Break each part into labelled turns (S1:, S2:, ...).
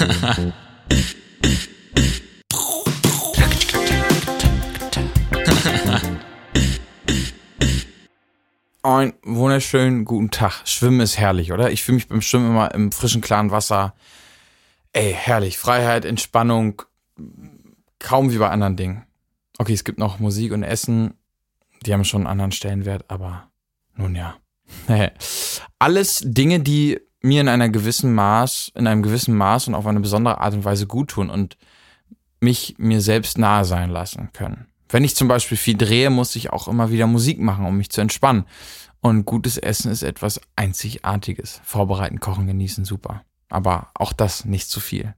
S1: Einen wunderschönen guten Tag. Schwimmen ist herrlich, oder? Ich fühle mich beim Schwimmen immer im frischen, klaren Wasser. Ey, herrlich. Freiheit, Entspannung. Kaum wie bei anderen Dingen. Okay, es gibt noch Musik und Essen. Die haben schon einen anderen Stellenwert, aber nun ja. Alles Dinge, die mir in einer gewissen Maß, in einem gewissen Maß und auf eine besondere Art und Weise gut tun und mich mir selbst nahe sein lassen können. Wenn ich zum Beispiel viel drehe, muss ich auch immer wieder Musik machen, um mich zu entspannen. Und gutes Essen ist etwas Einzigartiges. Vorbereiten, kochen, genießen, super. Aber auch das nicht zu viel.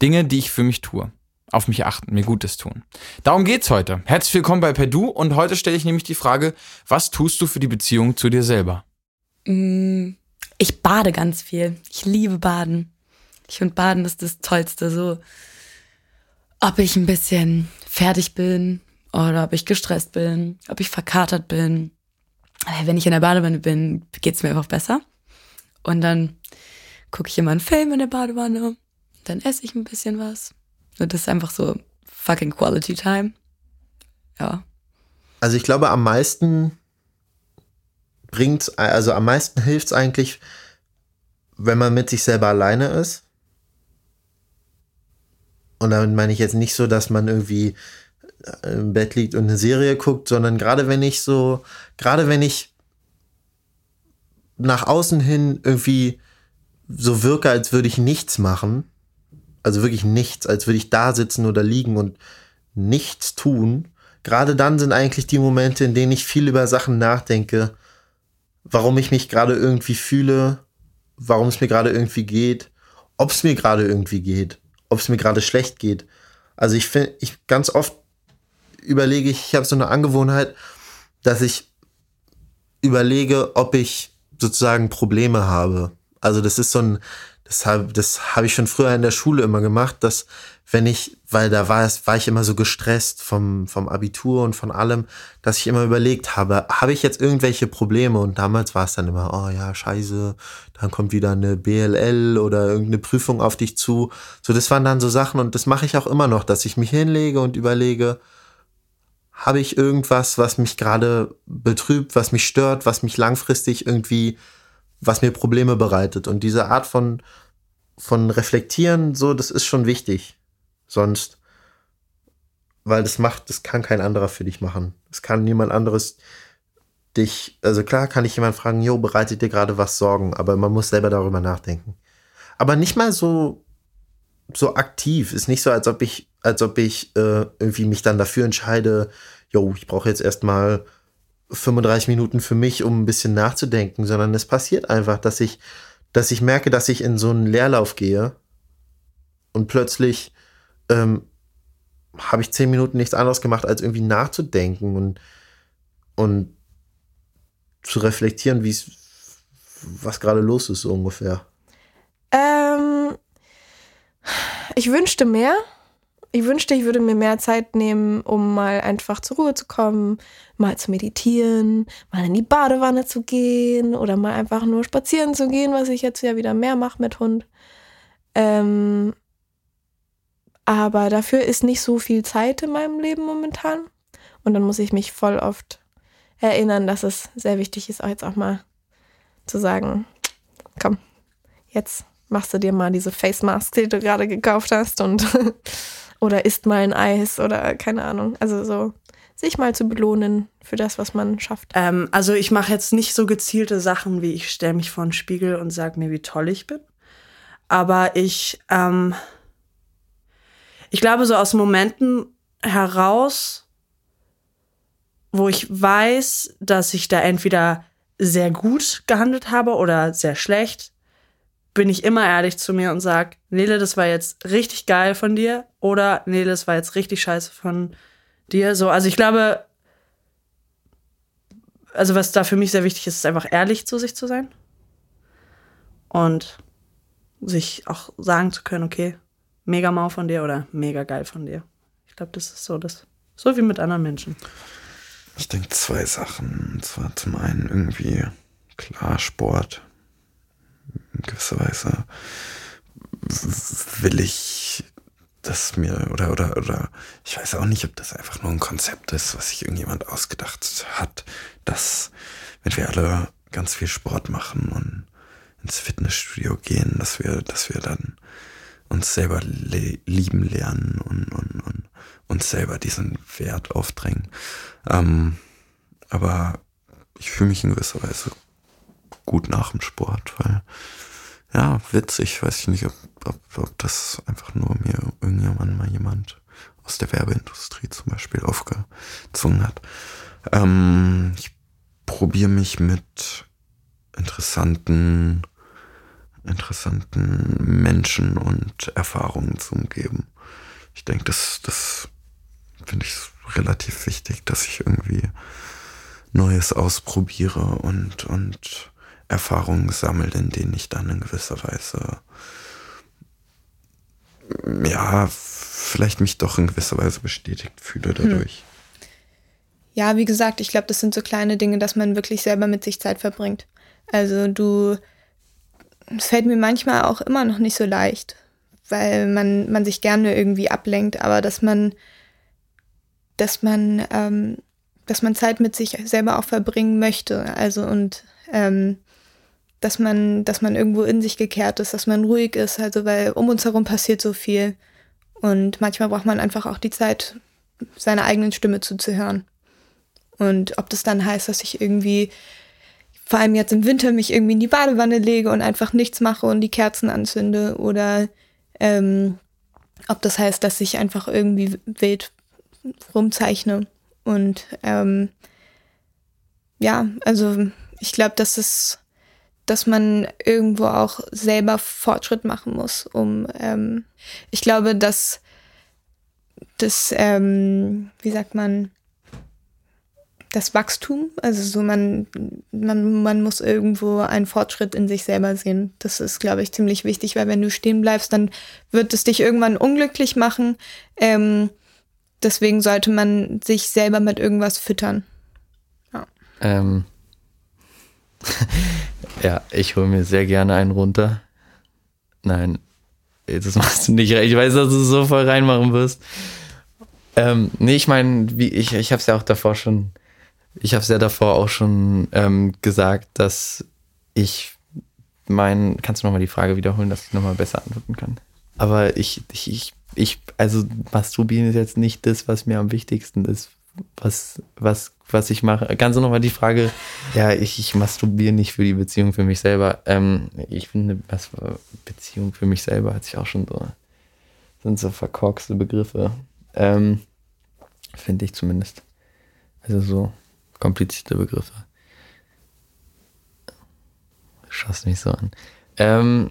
S1: Dinge, die ich für mich tue. Auf mich achten, mir Gutes tun. Darum geht's heute. Herzlich willkommen bei Perdu und heute stelle ich nämlich die Frage, was tust du für die Beziehung zu dir selber?
S2: Mm, ich bade ganz viel. Ich liebe Baden. Ich finde Baden ist das Tollste. So, ob ich ein bisschen fertig bin, oder ob ich gestresst bin, ob ich verkatert bin. Wenn ich in der Badewanne bin, geht's mir einfach besser. Und dann gucke ich immer einen Film in der Badewanne, dann esse ich ein bisschen was. Und das ist einfach so fucking Quality Time. Ja.
S3: Also ich glaube, am meisten bringt, also am meisten hilft es eigentlich, wenn man mit sich selber alleine ist. Und damit meine ich jetzt nicht so, dass man irgendwie im Bett liegt und eine Serie guckt, sondern gerade wenn ich so, gerade wenn ich nach außen hin irgendwie so wirke, als würde ich nichts machen, also wirklich nichts, als würde ich da sitzen oder liegen und nichts tun, gerade dann sind eigentlich die Momente, in denen ich viel über Sachen nachdenke, warum ich mich gerade irgendwie fühle, warum es mir gerade irgendwie geht, ob es mir gerade irgendwie geht, ob es mir gerade schlecht geht. Also ich finde, ich ganz oft überlege ich, ich habe so eine Angewohnheit, dass ich überlege, ob ich sozusagen Probleme habe. Also das ist so ein, das habe das hab ich schon früher in der Schule immer gemacht, dass wenn ich, weil da war es, war ich immer so gestresst vom, vom Abitur und von allem, dass ich immer überlegt habe, habe ich jetzt irgendwelche Probleme? Und damals war es dann immer, oh ja, scheiße, dann kommt wieder eine BLL oder irgendeine Prüfung auf dich zu. So, das waren dann so Sachen und das mache ich auch immer noch, dass ich mich hinlege und überlege, habe ich irgendwas, was mich gerade betrübt, was mich stört, was mich langfristig irgendwie, was mir Probleme bereitet. Und diese Art von, von Reflektieren, so, das ist schon wichtig. Sonst, weil das macht, das kann kein anderer für dich machen. Das kann niemand anderes dich, also klar kann ich jemand fragen, jo, bereitet dir gerade was Sorgen, aber man muss selber darüber nachdenken. Aber nicht mal so, so aktiv. Ist nicht so, als ob ich als ob ich äh, irgendwie mich dann dafür entscheide, jo, ich brauche jetzt erstmal 35 Minuten für mich, um ein bisschen nachzudenken, sondern es passiert einfach, dass ich, dass ich merke, dass ich in so einen Leerlauf gehe und plötzlich ähm, habe ich zehn Minuten nichts anderes gemacht, als irgendwie nachzudenken und, und zu reflektieren, wie es, was gerade los ist, so ungefähr.
S4: Ähm, ich wünschte mehr ich wünschte, ich würde mir mehr Zeit nehmen, um mal einfach zur Ruhe zu kommen, mal zu meditieren, mal in die Badewanne zu gehen oder mal einfach nur spazieren zu gehen, was ich jetzt ja wieder mehr mache mit Hund. Ähm, aber dafür ist nicht so viel Zeit in meinem Leben momentan. Und dann muss ich mich voll oft erinnern, dass es sehr wichtig ist, auch jetzt auch mal zu sagen, komm, jetzt machst du dir mal diese Face Mask, die du gerade gekauft hast und oder isst mal ein Eis oder keine Ahnung. Also so sich mal zu belohnen für das, was man schafft.
S5: Ähm, also ich mache jetzt nicht so gezielte Sachen, wie ich stelle mich vor einen Spiegel und sage mir, wie toll ich bin. Aber ich, ähm, ich glaube, so aus Momenten heraus, wo ich weiß, dass ich da entweder sehr gut gehandelt habe oder sehr schlecht, bin ich immer ehrlich zu mir und sage, Nele, das war jetzt richtig geil von dir oder Nele, das war jetzt richtig scheiße von dir. So, also ich glaube, also was da für mich sehr wichtig ist, ist einfach ehrlich zu sich zu sein und sich auch sagen zu können, okay, mega mau von dir oder mega geil von dir. Ich glaube, das ist so das, so wie mit anderen Menschen.
S6: Ich denke zwei Sachen. Und zwar zum einen irgendwie klar Sport in gewisser Weise will ich das mir oder oder oder ich weiß auch nicht, ob das einfach nur ein Konzept ist, was sich irgendjemand ausgedacht hat, dass wenn wir alle ganz viel Sport machen und ins Fitnessstudio gehen, dass wir dass wir dann uns selber le lieben lernen und, und, und uns selber diesen Wert aufdrängen. Ähm, aber ich fühle mich in gewisser Weise gut nach dem Sport, weil ja, witzig, weiß ich nicht, ob, ob, ob das einfach nur mir irgendjemand mal jemand aus der Werbeindustrie zum Beispiel aufgezwungen hat. Ähm, ich probiere mich mit interessanten, interessanten Menschen und Erfahrungen zu umgeben. Ich denke, das, das finde ich relativ wichtig, dass ich irgendwie Neues ausprobiere und, und Erfahrungen sammle, in denen ich dann in gewisser Weise, ja, vielleicht mich doch in gewisser Weise bestätigt fühle dadurch.
S7: Ja, wie gesagt, ich glaube, das sind so kleine Dinge, dass man wirklich selber mit sich Zeit verbringt. Also du, es fällt mir manchmal auch immer noch nicht so leicht, weil man, man sich gerne irgendwie ablenkt, aber dass man, dass man, ähm, dass man Zeit mit sich selber auch verbringen möchte. Also und ähm, dass man, dass man irgendwo in sich gekehrt ist, dass man ruhig ist, also weil um uns herum passiert so viel. Und manchmal braucht man einfach auch die Zeit, seiner eigenen Stimme zuzuhören. Und ob das dann heißt, dass ich irgendwie, vor allem jetzt im Winter, mich irgendwie in die Badewanne lege und einfach nichts mache und die Kerzen anzünde oder ähm, ob das heißt, dass ich einfach irgendwie wild rumzeichne. Und ähm, ja, also ich glaube, dass es dass man irgendwo auch selber Fortschritt machen muss, um ähm, ich glaube, dass das, ähm, wie sagt man, das Wachstum, also so man, man, man muss irgendwo einen Fortschritt in sich selber sehen. Das ist, glaube ich, ziemlich wichtig, weil wenn du stehen bleibst, dann wird es dich irgendwann unglücklich machen. Ähm, deswegen sollte man sich selber mit irgendwas füttern.
S8: Ja. Ähm, ja, ich hole mir sehr gerne einen runter. Nein, das machst du nicht. Ich weiß, dass du es so voll reinmachen wirst. Ähm, nee, ich meine, ich, ich habe es ja auch davor schon, ich habe es ja davor auch schon ähm, gesagt, dass ich mein, kannst du nochmal die Frage wiederholen, dass ich nochmal besser antworten kann? Aber ich, ich, ich, ich, also masturbieren ist jetzt nicht das, was mir am wichtigsten ist was, was, was ich mache. Du nochmal die Frage, ja, ich, ich masturbiere nicht für die Beziehung für mich selber. Ähm, ich finde, was Beziehung für mich selber hat sich auch schon so, sind so verkorkste Begriffe. Ähm, finde ich zumindest. Also so komplizierte Begriffe. Schaust mich so an. Ähm,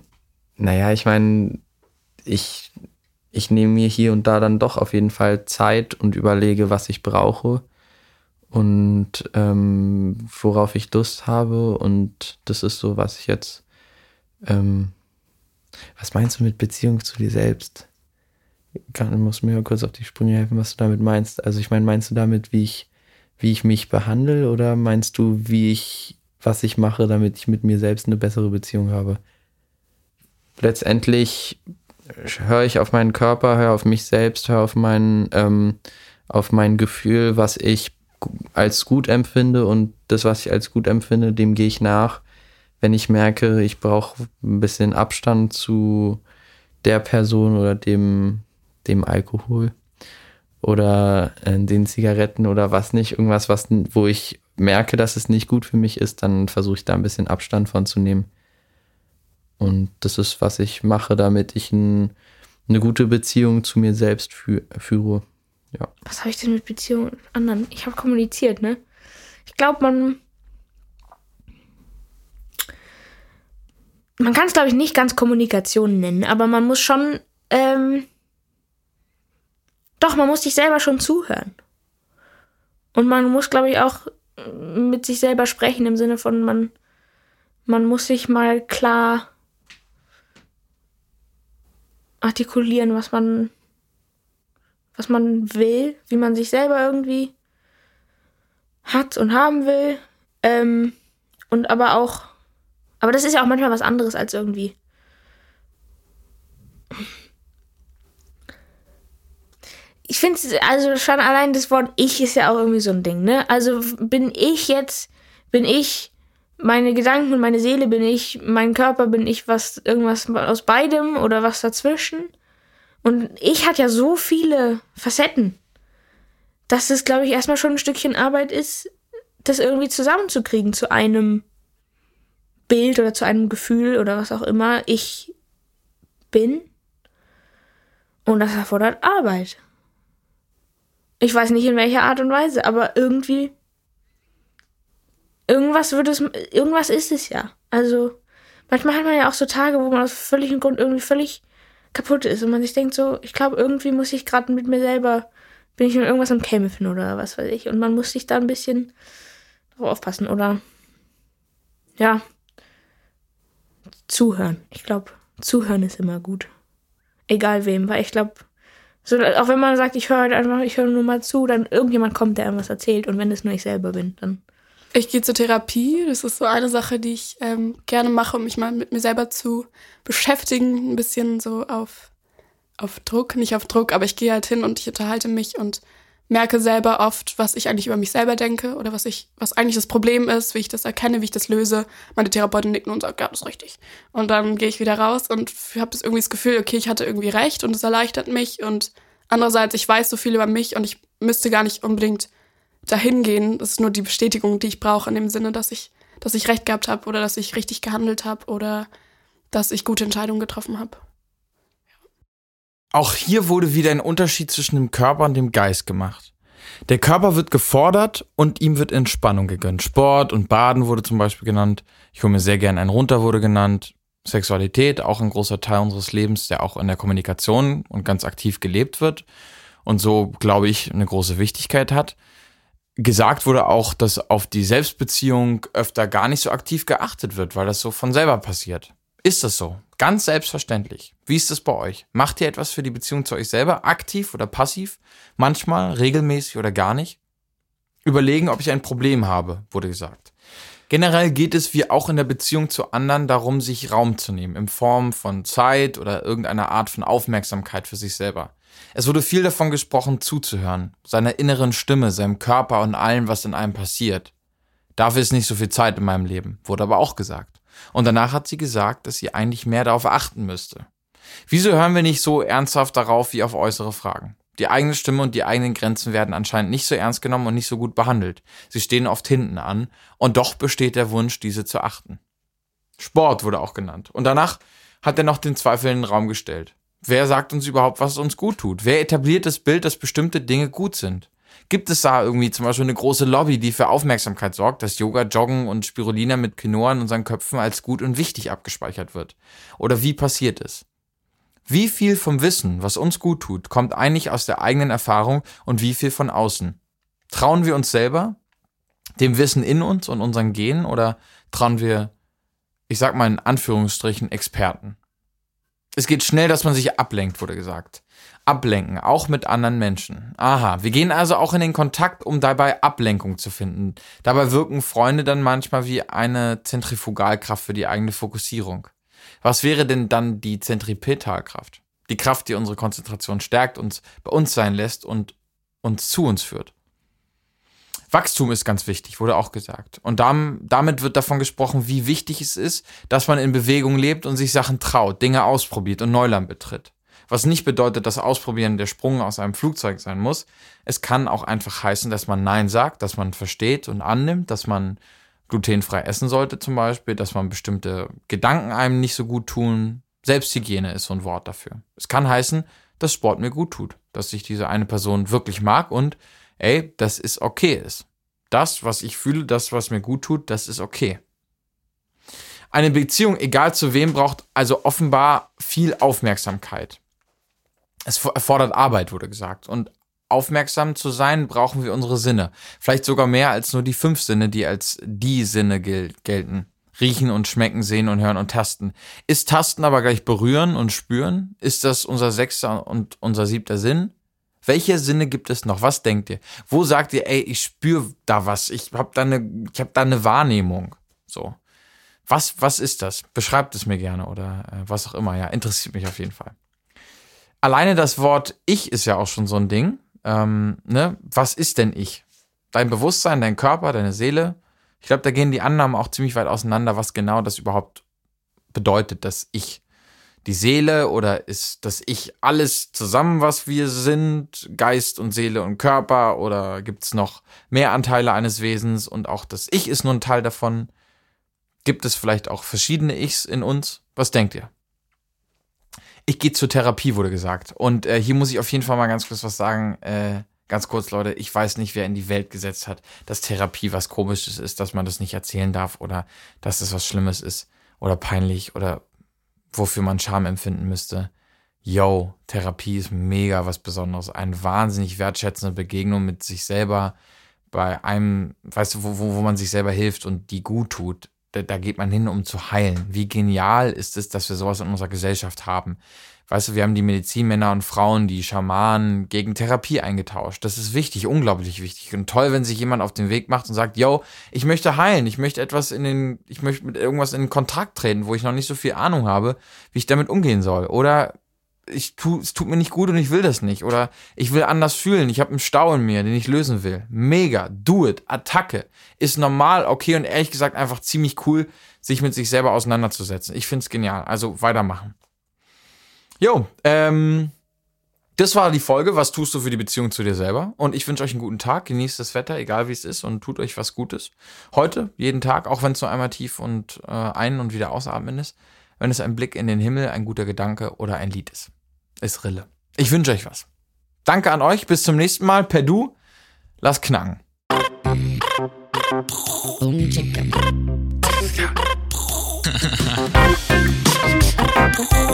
S8: naja, ich meine, ich ich nehme mir hier und da dann doch auf jeden Fall Zeit und überlege, was ich brauche und ähm, worauf ich Lust habe. Und das ist so, was ich jetzt. Ähm, was meinst du mit Beziehung zu dir selbst? Kann, musst mir mal kurz auf die Sprünge helfen, was du damit meinst. Also ich meine, meinst du damit, wie ich, wie ich mich behandle oder meinst du, wie ich, was ich mache, damit ich mit mir selbst eine bessere Beziehung habe? Letztendlich höre ich auf meinen Körper, höre auf mich selbst, höre auf mein, ähm, auf mein Gefühl, was ich als gut empfinde und das, was ich als gut empfinde, dem gehe ich nach. Wenn ich merke, ich brauche ein bisschen Abstand zu der Person oder dem, dem Alkohol oder äh, den Zigaretten oder was nicht, irgendwas, was, wo ich merke, dass es nicht gut für mich ist, dann versuche ich da ein bisschen Abstand von zu nehmen. Und das ist, was ich mache, damit ich ein, eine gute Beziehung zu mir selbst fü führe. Ja.
S7: Was habe ich denn mit Beziehungen mit anderen? Ich habe kommuniziert, ne? Ich glaube, man. Man kann es, glaube ich, nicht ganz Kommunikation nennen, aber man muss schon. Ähm, doch, man muss sich selber schon zuhören. Und man muss, glaube ich, auch mit sich selber sprechen im Sinne von, man, man muss sich mal klar artikulieren, was man, was man will, wie man sich selber irgendwie hat und haben will. Ähm, und aber auch, aber das ist ja auch manchmal was anderes als irgendwie
S9: ich finde also schon allein das Wort ich ist ja auch irgendwie so ein Ding, ne? Also bin ich jetzt, bin ich meine Gedanken, meine Seele bin ich, mein Körper bin ich was, irgendwas aus beidem oder was dazwischen. Und ich hat ja so viele Facetten, dass es, glaube ich, erstmal schon ein Stückchen Arbeit ist, das irgendwie zusammenzukriegen zu einem Bild oder zu einem Gefühl oder was auch immer ich bin. Und das erfordert Arbeit. Ich weiß nicht in welcher Art und Weise, aber irgendwie. Irgendwas wird es. Irgendwas ist es ja. Also, manchmal hat man ja auch so Tage, wo man aus völligem Grund irgendwie völlig kaputt ist und man sich denkt so, ich glaube, irgendwie muss ich gerade mit mir selber, bin ich mit irgendwas am Kämpfen oder was weiß ich. Und man muss sich da ein bisschen drauf aufpassen oder ja, zuhören. Ich glaube, zuhören ist immer gut. Egal wem, weil ich glaube, so, auch wenn man sagt, ich höre halt einfach, ich höre nur mal zu, dann irgendjemand kommt, der irgendwas erzählt. Und wenn es nur ich selber bin, dann.
S10: Ich gehe zur Therapie. Das ist so eine Sache, die ich ähm, gerne mache, um mich mal mit mir selber zu beschäftigen. Ein bisschen so auf, auf Druck, nicht auf Druck, aber ich gehe halt hin und ich unterhalte mich und merke selber oft, was ich eigentlich über mich selber denke oder was ich, was eigentlich das Problem ist, wie ich das erkenne, wie ich das löse. Meine Therapeutin nickt und sagt, ja, das ist richtig. Und dann gehe ich wieder raus und habe das irgendwie das Gefühl, okay, ich hatte irgendwie recht und es erleichtert mich und andererseits, ich weiß so viel über mich und ich müsste gar nicht unbedingt dahin gehen. Das ist nur die Bestätigung, die ich brauche in dem Sinne, dass ich, dass ich recht gehabt habe oder dass ich richtig gehandelt habe oder dass ich gute Entscheidungen getroffen habe.
S1: Auch hier wurde wieder ein Unterschied zwischen dem Körper und dem Geist gemacht. Der Körper wird gefordert und ihm wird Entspannung gegönnt. Sport und Baden wurde zum Beispiel genannt. Ich hole mir sehr gern einen runter wurde genannt. Sexualität, auch ein großer Teil unseres Lebens, der auch in der Kommunikation und ganz aktiv gelebt wird und so, glaube ich, eine große Wichtigkeit hat. Gesagt wurde auch, dass auf die Selbstbeziehung öfter gar nicht so aktiv geachtet wird, weil das so von selber passiert. Ist das so? Ganz selbstverständlich. Wie ist es bei euch? Macht ihr etwas für die Beziehung zu euch selber, aktiv oder passiv? Manchmal, regelmäßig oder gar nicht? Überlegen, ob ich ein Problem habe, wurde gesagt. Generell geht es wie auch in der Beziehung zu anderen darum, sich Raum zu nehmen, in Form von Zeit oder irgendeiner Art von Aufmerksamkeit für sich selber. Es wurde viel davon gesprochen, zuzuhören, seiner inneren Stimme, seinem Körper und allem, was in einem passiert. Dafür ist nicht so viel Zeit in meinem Leben, wurde aber auch gesagt. Und danach hat sie gesagt, dass sie eigentlich mehr darauf achten müsste. Wieso hören wir nicht so ernsthaft darauf wie auf äußere Fragen? Die eigene Stimme und die eigenen Grenzen werden anscheinend nicht so ernst genommen und nicht so gut behandelt. Sie stehen oft hinten an und doch besteht der Wunsch, diese zu achten. Sport wurde auch genannt. Und danach hat er noch den Zweifel in den Raum gestellt. Wer sagt uns überhaupt, was uns gut tut? Wer etabliert das Bild, dass bestimmte Dinge gut sind? Gibt es da irgendwie zum Beispiel eine große Lobby, die für Aufmerksamkeit sorgt, dass Yoga, Joggen und Spirulina mit Quinoa in unseren Köpfen als gut und wichtig abgespeichert wird? Oder wie passiert es? Wie viel vom Wissen, was uns gut tut, kommt eigentlich aus der eigenen Erfahrung und wie viel von außen? Trauen wir uns selber, dem Wissen in uns und unseren Genen oder trauen wir, ich sag mal in Anführungsstrichen, Experten? Es geht schnell, dass man sich ablenkt, wurde gesagt ablenken, auch mit anderen Menschen. Aha, wir gehen also auch in den Kontakt, um dabei Ablenkung zu finden. Dabei wirken Freunde dann manchmal wie eine Zentrifugalkraft für die eigene Fokussierung. Was wäre denn dann die Zentripetalkraft? Die Kraft, die unsere Konzentration stärkt, uns bei uns sein lässt und uns zu uns führt. Wachstum ist ganz wichtig, wurde auch gesagt. Und damit wird davon gesprochen, wie wichtig es ist, dass man in Bewegung lebt und sich Sachen traut, Dinge ausprobiert und Neuland betritt. Was nicht bedeutet, dass Ausprobieren der Sprung aus einem Flugzeug sein muss. Es kann auch einfach heißen, dass man Nein sagt, dass man versteht und annimmt, dass man glutenfrei essen sollte zum Beispiel, dass man bestimmte Gedanken einem nicht so gut tun. Selbsthygiene ist so ein Wort dafür. Es kann heißen, dass Sport mir gut tut, dass ich diese eine Person wirklich mag und ey, das ist okay ist. Das, was ich fühle, das, was mir gut tut, das ist okay. Eine Beziehung, egal zu wem, braucht also offenbar viel Aufmerksamkeit es erfordert Arbeit, wurde gesagt. Und aufmerksam zu sein, brauchen wir unsere Sinne. Vielleicht sogar mehr als nur die fünf Sinne, die als die Sinne gel gelten. Riechen und schmecken, sehen und hören und tasten. Ist Tasten aber gleich berühren und spüren? Ist das unser sechster und unser siebter Sinn? Welche Sinne gibt es noch? Was denkt ihr? Wo sagt ihr, ey, ich spüre da was, ich habe da eine, da eine Wahrnehmung. So. Was, was ist das? Beschreibt es mir gerne oder äh, was auch immer, ja, interessiert mich auf jeden Fall. alleine das Wort Ich ist ja auch schon so ein Ding. Ähm, ne? Was ist denn ich? Dein Bewusstsein, dein Körper, deine Seele. Ich glaube, da gehen die Annahmen auch ziemlich weit auseinander, was genau das überhaupt bedeutet, das Ich. Die Seele oder ist das Ich alles zusammen, was wir sind? Geist und Seele und Körper? Oder gibt es noch mehr Anteile eines Wesens und auch das Ich ist nur ein Teil davon? Gibt es vielleicht auch verschiedene Ichs in uns? Was denkt ihr? Ich gehe zur Therapie, wurde gesagt. Und äh, hier muss ich auf jeden Fall mal ganz kurz was sagen. Äh, ganz kurz, Leute, ich weiß nicht, wer in die Welt gesetzt hat, dass Therapie was Komisches ist, dass man das nicht erzählen darf oder dass das was Schlimmes ist oder peinlich oder wofür man Scham empfinden müsste. Yo, Therapie ist mega was Besonderes. Eine wahnsinnig wertschätzende Begegnung mit sich selber bei einem, weißt du, wo, wo, wo man sich selber hilft und die gut tut da, da geht man hin, um zu heilen. Wie genial ist es, dass wir sowas in unserer Gesellschaft haben. Weißt du, wir haben die Medizinmänner und Frauen, die Schamanen gegen Therapie eingetauscht. Das ist wichtig, unglaublich wichtig. Und toll, wenn sich jemand auf den Weg macht und sagt, yo, ich möchte heilen, ich möchte etwas in den, ich möchte mit irgendwas in Kontakt treten, wo ich noch nicht so viel Ahnung habe, wie ich damit umgehen soll. Oder ich tu, es tut mir nicht gut und ich will das nicht. Oder ich will anders fühlen. Ich habe einen Stau in mir, den ich lösen will. Mega, do it, Attacke. Ist normal, okay und ehrlich gesagt einfach ziemlich cool, sich mit sich selber auseinanderzusetzen. Ich find's genial. Also weitermachen. Jo, ähm, das war die Folge. Was tust du für die Beziehung zu dir selber? Und ich wünsche euch einen guten Tag. Genießt das Wetter, egal wie es ist, und tut euch was Gutes. Heute, jeden Tag, auch wenn es nur einmal tief und äh, ein- und wieder ausatmen ist. Wenn es ein Blick in den Himmel, ein guter Gedanke oder ein Lied ist ist Rille. Ich wünsche euch was. Danke an euch, bis zum nächsten Mal. Per Du, lass knacken.